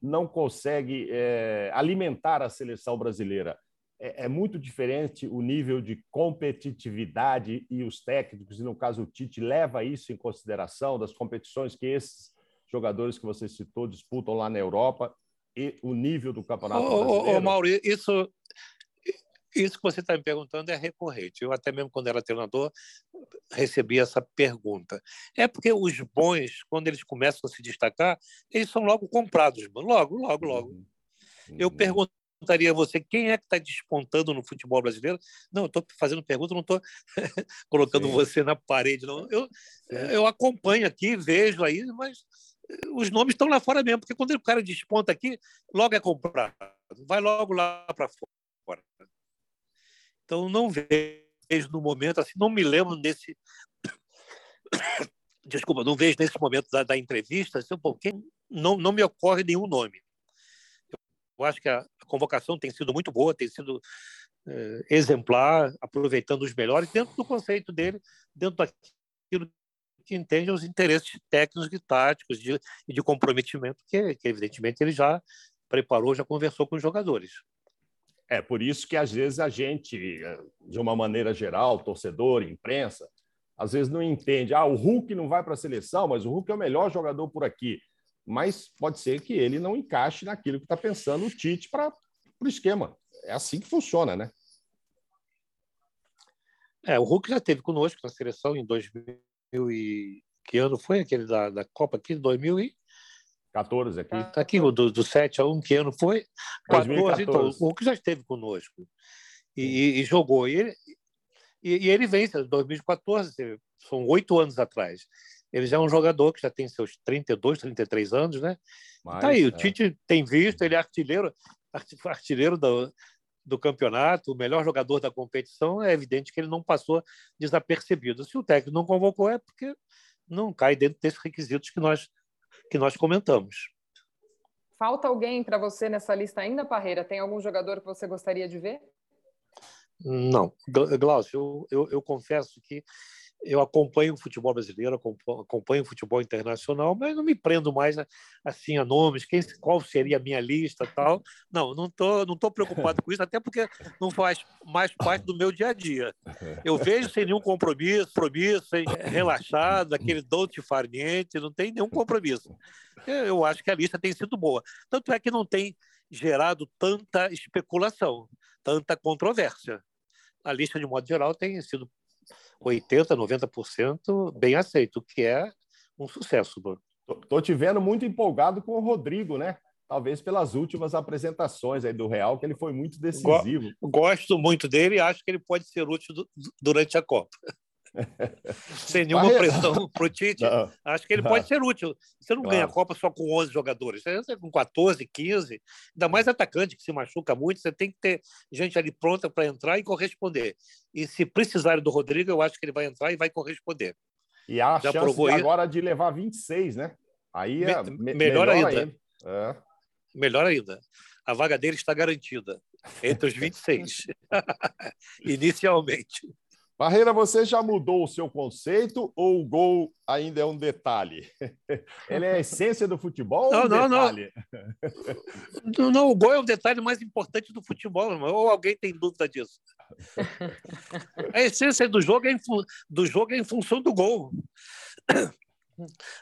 não consegue é, alimentar a seleção brasileira? É, é, muito diferente o nível de competitividade e os técnicos, e no caso o Tite, leva isso em consideração das competições que esses jogadores que você citou disputam lá na Europa e o nível do campeonato ô, brasileiro? Ô, Mauro, isso, isso que você está me perguntando é recorrente. Eu, até mesmo quando era treinador, recebi essa pergunta. É porque os bons, quando eles começam a se destacar, eles são logo comprados, logo, logo, logo. Uhum. Eu uhum. perguntaria a você quem é que está despontando no futebol brasileiro. Não, eu estou fazendo pergunta, não estou [LAUGHS] colocando Sim. você na parede, não. Eu, eu acompanho aqui, vejo aí, mas eh, os nomes estão lá fora mesmo, porque quando o cara desponta aqui, logo é comprado, vai logo lá para fora. Então, não vejo no momento, assim, não me lembro desse. [COUGHS] Desculpa, não vejo nesse momento da, da entrevista, assim, porque não, não me ocorre nenhum nome. Eu acho que a, a convocação tem sido muito boa, tem sido é, exemplar, aproveitando os melhores, dentro do conceito dele, dentro daquilo que entende os interesses técnicos e táticos de, e de comprometimento, que, que evidentemente ele já preparou, já conversou com os jogadores. É por isso que às vezes a gente, de uma maneira geral, torcedor, imprensa, às vezes não entende. Ah, o Hulk não vai para a seleção, mas o Hulk é o melhor jogador por aqui. Mas pode ser que ele não encaixe naquilo que está pensando o Tite para o esquema. É assim que funciona, né? É, o Hulk já esteve conosco na seleção em 2000 e que ano foi aquele da, da Copa aqui? 2000 e 14 aqui. Está aqui, do, do 7 a 1, que ano foi? 14, então, o Hulk já esteve conosco e, e jogou. E ele, e, e ele vence, 2014, são oito anos atrás. Ele já é um jogador que já tem seus 32, 33 anos, né? Mas, tá aí, é. o Tite tem visto, ele é artilheiro, artilheiro do, do campeonato, o melhor jogador da competição, é evidente que ele não passou desapercebido. Se o técnico não convocou, é porque não cai dentro desses requisitos que nós que nós comentamos. Falta alguém para você nessa lista ainda, Parreira? Tem algum jogador que você gostaria de ver? Não. Glaucio, eu, eu, eu confesso que eu acompanho o futebol brasileiro, acompanho o futebol internacional, mas não me prendo mais assim a nomes, quem, qual seria a minha lista tal. Não, não tô, não tô preocupado com isso, até porque não faz mais parte do meu dia a dia. Eu vejo sem nenhum compromisso, compromisso, relaxado, aquele doce farniente, não tem nenhum compromisso. Eu acho que a lista tem sido boa. Tanto é que não tem gerado tanta especulação, tanta controvérsia. A lista, de modo geral, tem sido 80%, 90% bem aceito, o que é um sucesso. Estou te vendo muito empolgado com o Rodrigo, né? Talvez pelas últimas apresentações aí do Real, que ele foi muito decisivo. Gosto muito dele e acho que ele pode ser útil durante a Copa. Sem nenhuma pressão [LAUGHS] para o Tite. Não. Acho que ele pode ser útil. Você não claro. ganha a Copa só com 11 jogadores. Você com 14, 15. Ainda mais atacante, que se machuca muito. Você tem que ter gente ali pronta para entrar e corresponder. E se precisarem do Rodrigo, eu acho que ele vai entrar e vai corresponder. E há a Já chance de agora de levar 26, né? Aí é me, melhor, melhor, ainda. ainda. É. Melhor ainda. A vaga dele está garantida entre os 26, [LAUGHS] [LAUGHS] inicialmente. Barreira, você já mudou o seu conceito ou o gol ainda é um detalhe? [LAUGHS] Ele é a essência do futebol não, ou um não, detalhe? Não. não, o gol é o detalhe mais importante do futebol, ou alguém tem dúvida disso? [LAUGHS] A essência do jogo é em, do jogo é em função do gol.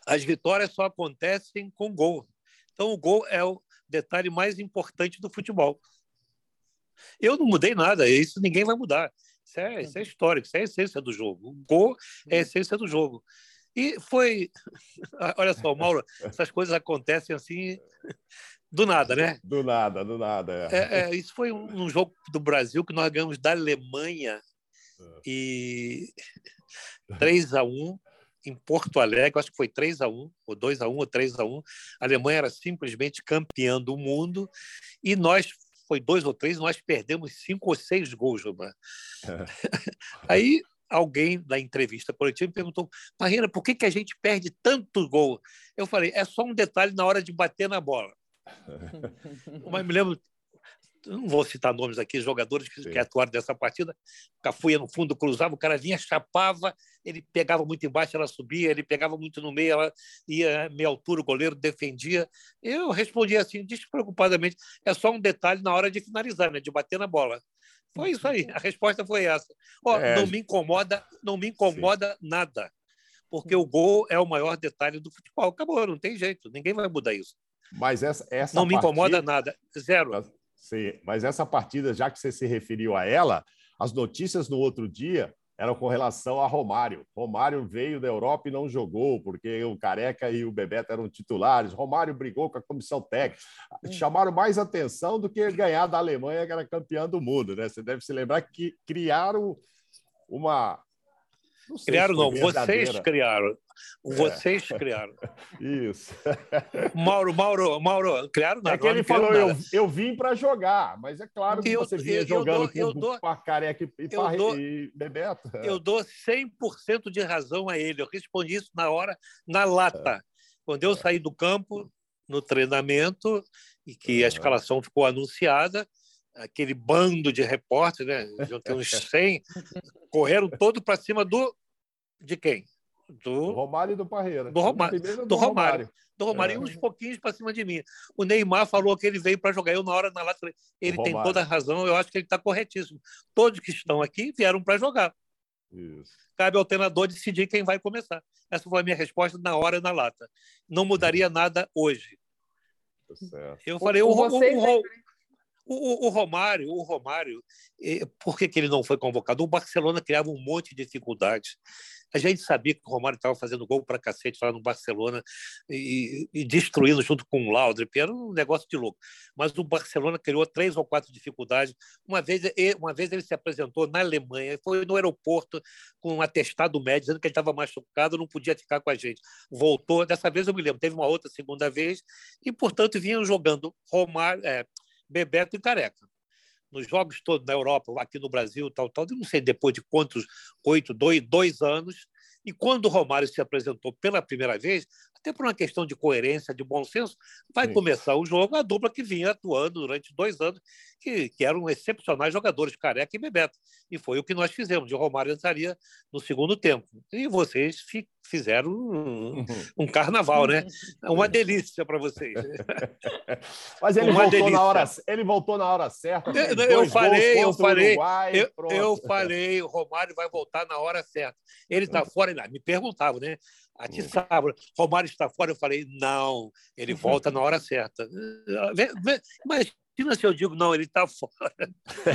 As vitórias só acontecem com gol. Então, o gol é o detalhe mais importante do futebol. Eu não mudei nada, isso ninguém vai mudar. Isso é, isso é histórico, isso é a essência do jogo. O gol é a uhum. essência do jogo. E foi. [LAUGHS] Olha só, [LAUGHS] Mauro, essas coisas acontecem assim do nada, né? Do nada, do nada. É. É, é, isso foi um, um, jogo do Brasil que nós ganhamos da Alemanha é. e 3 a 1 em Porto Alegre, acho que foi 3 a 1 ou 2 a 1 ou 3 a 1 A Alemanha era simplesmente campeã do mundo e nós foi dois ou três, nós perdemos cinco ou seis gols, Gilmar. É. [LAUGHS] Aí alguém na entrevista coletiva me perguntou, Marina, por que, que a gente perde tanto gol? Eu falei, é só um detalhe na hora de bater na bola. [LAUGHS] Mas me lembro, não vou citar nomes aqui, jogadores que, que atuaram dessa partida. O Cafu ia no fundo, cruzava, o cara vinha, chapava, ele pegava muito embaixo, ela subia, ele pegava muito no meio, ela ia meia altura, o goleiro defendia. Eu respondia assim, despreocupadamente, é só um detalhe na hora de finalizar, né, de bater na bola. Foi isso aí, a resposta foi essa. Ó, é... Não me incomoda, não me incomoda Sim. nada, porque o gol é o maior detalhe do futebol. Acabou, não tem jeito, ninguém vai mudar isso. Mas essa, essa não partida... me incomoda nada, zero. Sim, mas essa partida, já que você se referiu a ela, as notícias no outro dia eram com relação a Romário. Romário veio da Europa e não jogou, porque o Careca e o Bebeto eram titulares. Romário brigou com a comissão técnica. Hum. Chamaram mais atenção do que ganhar da Alemanha, que era campeã do mundo. Né? Você deve se lembrar que criaram uma não criaram, não, vocês criaram. Vocês é. criaram. Isso. Mauro, Mauro, Mauro, criaram nada. É que ele falou, eu, eu vim para jogar, mas é claro que eu, você vinha eu, jogando eu dou, com, com a careca e, eu dou, e Bebeto. Eu dou 100% de razão a ele. Eu respondi isso na hora, na lata. É. Quando eu saí do campo, no treinamento, e que a escalação ficou anunciada, aquele bando de repórteres, né? Já tem uns 100, [LAUGHS] correram todo para cima do de quem? Do, do Romário e do Parreira. Do, Roma... do, do Romário. Do Romário, é. e uns pouquinhos para cima de mim. O Neymar falou que ele veio para jogar. Eu, na hora, na lata, ele tem toda a razão. Eu acho que ele está corretíssimo. Todos que estão aqui vieram para jogar. Isso. Cabe ao treinador decidir quem vai começar. Essa foi a minha resposta na hora e na lata. Não mudaria nada hoje. Tá eu falei, o, o, o, o, o, Romário, o Romário, eh, por que, que ele não foi convocado? O Barcelona criava um monte de dificuldades. A gente sabia que o Romário estava fazendo gol para cacete lá no Barcelona e, e, destruindo junto com o Laudrup. Era um negócio de louco. Mas o Barcelona criou três ou quatro dificuldades. Uma vez, uma vez ele se apresentou na Alemanha, foi no aeroporto com um atestado médico, dizendo que ele estava machucado, não podia ficar com a gente. Voltou. Dessa vez eu me lembro, teve uma outra segunda vez e, portanto, vinham jogando Romário, é, Bebeto e Careca. Nos jogos todos na Europa, aqui no Brasil, tal, tal, não sei depois de quantos, oito, dois, dois anos, e quando o Romário se apresentou pela primeira vez, até por uma questão de coerência, de bom senso, vai Sim. começar o jogo a dupla que vinha atuando durante dois anos, que, que eram excepcionais jogadores, Careca e Bebeto. E foi o que nós fizemos. De Romário entraria no segundo tempo. E vocês fizeram um, um carnaval, né? [LAUGHS] Uma delícia para vocês. [LAUGHS] Mas ele Uma voltou delícia. na hora, ele voltou na hora certa. Eu, eu falei, eu falei, Uruguai, eu, eu, falei, o Romário vai voltar na hora certa. Ele está fora, me perguntavam, né? Atiçava. Romário está fora. Eu falei, não, ele volta na hora certa. Imagina se eu digo, não, ele está [LAUGHS] fora.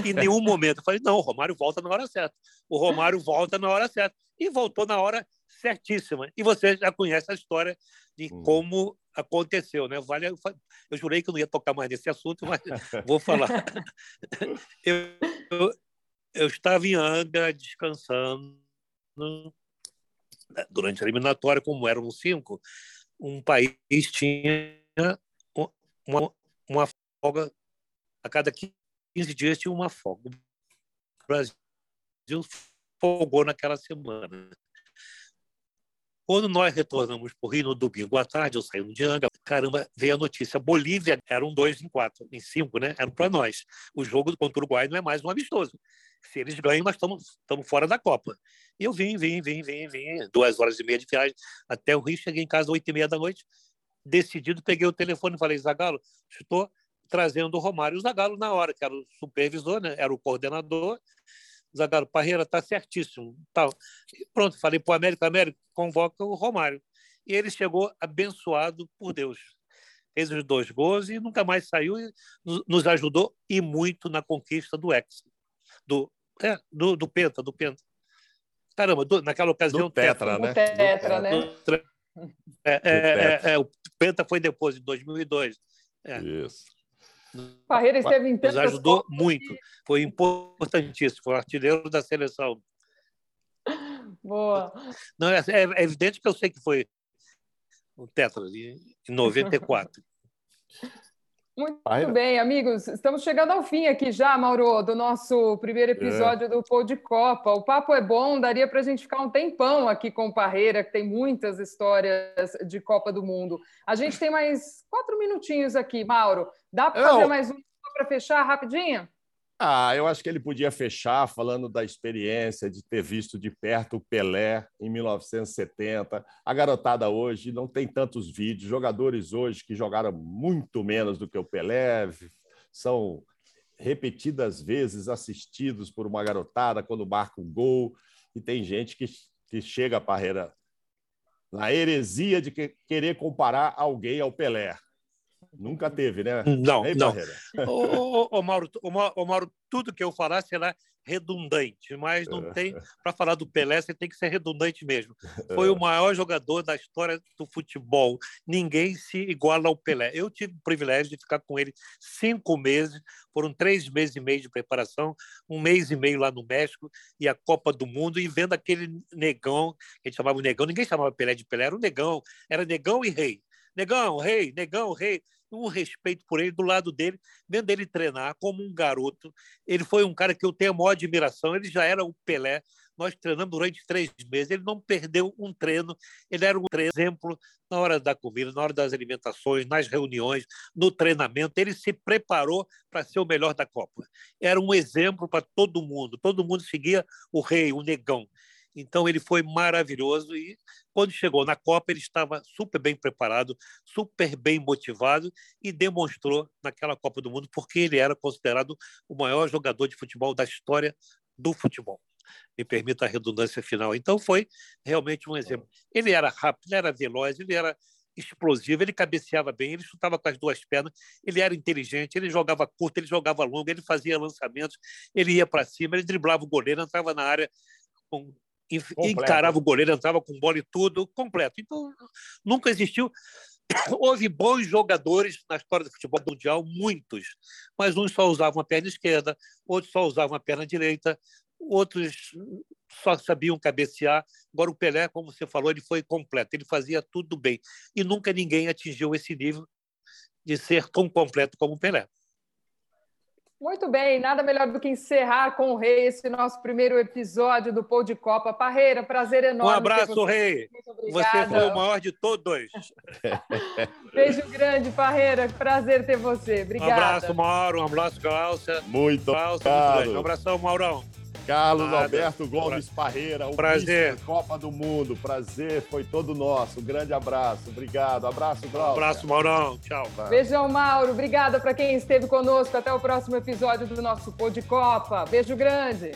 Em nenhum momento. Eu falei, não, o Romário volta na hora certa. O Romário volta na hora certa. E voltou na hora certíssima. E você já conhece a história de como aconteceu, né? Vale, eu jurei que eu não ia tocar mais nesse assunto, mas vou falar. [LAUGHS] Eu, eu, eu estava em Angra descansando durante a eliminatória, como eram cinco, um país tinha uma, uma folga, a cada 15 dias tinha uma folga. O Brasil folgou naquela semana. Quando nós retornamos para o Rio no domingo à tarde, eu saí no Dianga, caramba, veio a notícia. Bolívia eram dois em quatro, em cinco, né? Eram para nós. O jogo contra o Uruguai não é mais um amistoso. Se eles ganham, nós estamos, fora da Copa. E eu vim, vim, vim, vim, vim, duas horas e meia de viagem até o Rio, cheguei em casa às oito e meia da noite, decidido, peguei o telefone e falei, Zagalo, estou trazendo o Romário. O Zagalo, na hora, que era o supervisor, né? era o coordenador, Zagalo Parreira está certíssimo. Tal. E pronto, falei para o América, América, convoca o Romário. E ele chegou abençoado por Deus. Fez os dois gols e nunca mais saiu e nos ajudou e muito na conquista do ex, do, é, do, do Penta, do Penta. Caramba, do, naquela ocasião... Do Tetra, né? Tetra, né? É, é, é, é, o Penta foi depois, em 2002. É. Isso. Parreira esteve em Nos ajudou muito. Foi importantíssimo. Foi artilheiro da seleção. Boa. Não, é, é, evidente que eu sei que foi o Tetra, em 94. [LAUGHS] Muito Vai, bem, amigos. Estamos chegando ao fim aqui já, Mauro, do nosso primeiro é. episódio é. do Pô de Copa. O papo é bom, daria para a gente ficar um tempão aqui com o Parreira, que tem muitas histórias de Copa do Mundo. A gente tem mais quatro minutinhos aqui, Mauro. Dá para fazer mais um para fechar rapidinho? Ah, eu acho que ele podia fechar falando da experiência de ter visto de perto o Pelé em 1970. A garotada hoje não tem tantos vídeos. Jogadores hoje que jogaram muito menos do que o Pelé são repetidas vezes assistidos por uma garotada quando marca um gol. E tem gente que, que chega a Parreira na heresia de que, querer comparar alguém ao Pelé. Nunca teve, né? Não, não. Ô, ô, ô, Mauro, ô, Mauro, tudo que eu falar será redundante, mas não tem. Para falar do Pelé, você tem que ser redundante mesmo. [LAUGHS] Foi o maior jogador da história do futebol. Ninguém se iguala ao Pelé. Eu tive o privilégio de ficar com ele cinco meses, foram três meses e meio de preparação, um mês e meio lá no México e a Copa do Mundo, e vendo aquele negão, que a gente chamava de negão, ninguém chamava Pelé de Pelé, era um negão, era negão e rei. Negão, rei, negão, rei um respeito por ele, do lado dele, vendo ele treinar como um garoto. Ele foi um cara que eu tenho a maior admiração, ele já era o Pelé. Nós treinamos durante três meses, ele não perdeu um treino, ele era um exemplo na hora da comida, na hora das alimentações, nas reuniões, no treinamento. Ele se preparou para ser o melhor da Copa. Era um exemplo para todo mundo, todo mundo seguia o rei, o negão. Então ele foi maravilhoso e quando chegou na Copa ele estava super bem preparado, super bem motivado e demonstrou naquela Copa do Mundo porque ele era considerado o maior jogador de futebol da história do futebol. Me permita a redundância final. Então foi realmente um exemplo. Ele era rápido, ele era veloz, ele era explosivo, ele cabeceava bem, ele chutava com as duas pernas, ele era inteligente, ele jogava curto, ele jogava longo, ele fazia lançamentos, ele ia para cima, ele driblava o goleiro, entrava na área com encarava o goleiro, entrava com bola e tudo, completo. Então, nunca existiu. [COUGHS] Houve bons jogadores na história do futebol mundial, muitos, mas uns só usavam a perna esquerda, outros só usavam a perna direita, outros só sabiam cabecear. Agora, o Pelé, como você falou, ele foi completo, ele fazia tudo bem. E nunca ninguém atingiu esse nível de ser tão completo como o Pelé. Muito bem, nada melhor do que encerrar com o Rei esse nosso primeiro episódio do Pô de Copa. Parreira, prazer enorme. Um abraço, Rei. Você foi o maior de todos. [LAUGHS] Beijo grande, Parreira. Prazer ter você. Obrigada. Um abraço, Mauro. Um abraço, Glaucia. Muito obrigado. Um abração, Maurão. Carlos Nada. Alberto Gomes Parreira, o prazer. Copa do Mundo. Prazer foi todo nosso. Um grande abraço. Obrigado. Abraço, Glaucia. Um abraço, Maurão. Tchau. Beijão, Mauro. Obrigada para quem esteve conosco. Até o próximo episódio do nosso Pô de Copa. Beijo grande.